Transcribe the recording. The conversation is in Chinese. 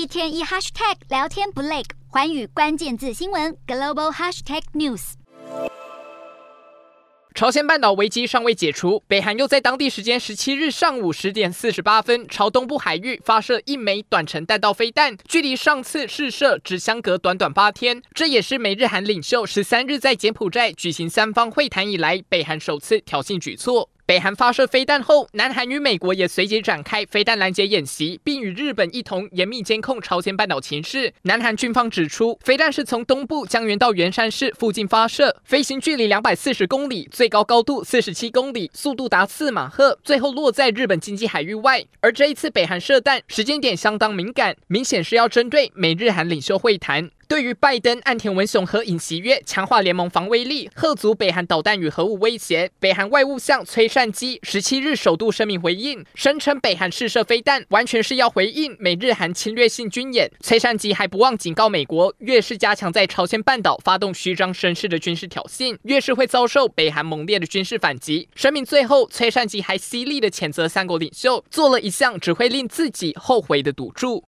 一天一 hashtag 聊天不累，环宇关键字新闻 global hashtag news。朝鲜半岛危机尚未解除，北韩又在当地时间十七日上午十点四十八分朝东部海域发射一枚短程弹道飞弹，距离上次试射只相隔短短八天。这也是美日韩领袖十三日在柬埔寨举行三方会谈以来，北韩首次挑衅举措。北韩发射飞弹后，南韩与美国也随即展开飞弹拦截演习，并与日本一同严密监控朝鲜半岛情势。南韩军方指出，飞弹是从东部江原道元山市附近发射，飞行距离两百四十公里，最高高度四十七公里，速度达四马赫，最后落在日本经济海域外。而这一次北韩射弹时间点相当敏感，明显是要针对美日韩领袖会谈。对于拜登、岸田文雄和尹锡悦，强化联盟防卫力，吓阻北韩导弹与核武威胁，北韩外务相崔善基十七日首度声明回应，声称北韩试射飞弹完全是要回应美日韩侵略性军演。崔善基还不忘警告美国，越是加强在朝鲜半岛发动虚张声势的军事挑衅，越是会遭受北韩猛烈的军事反击。声明最后，崔善基还犀利地谴责三国领袖做了一项只会令自己后悔的赌注。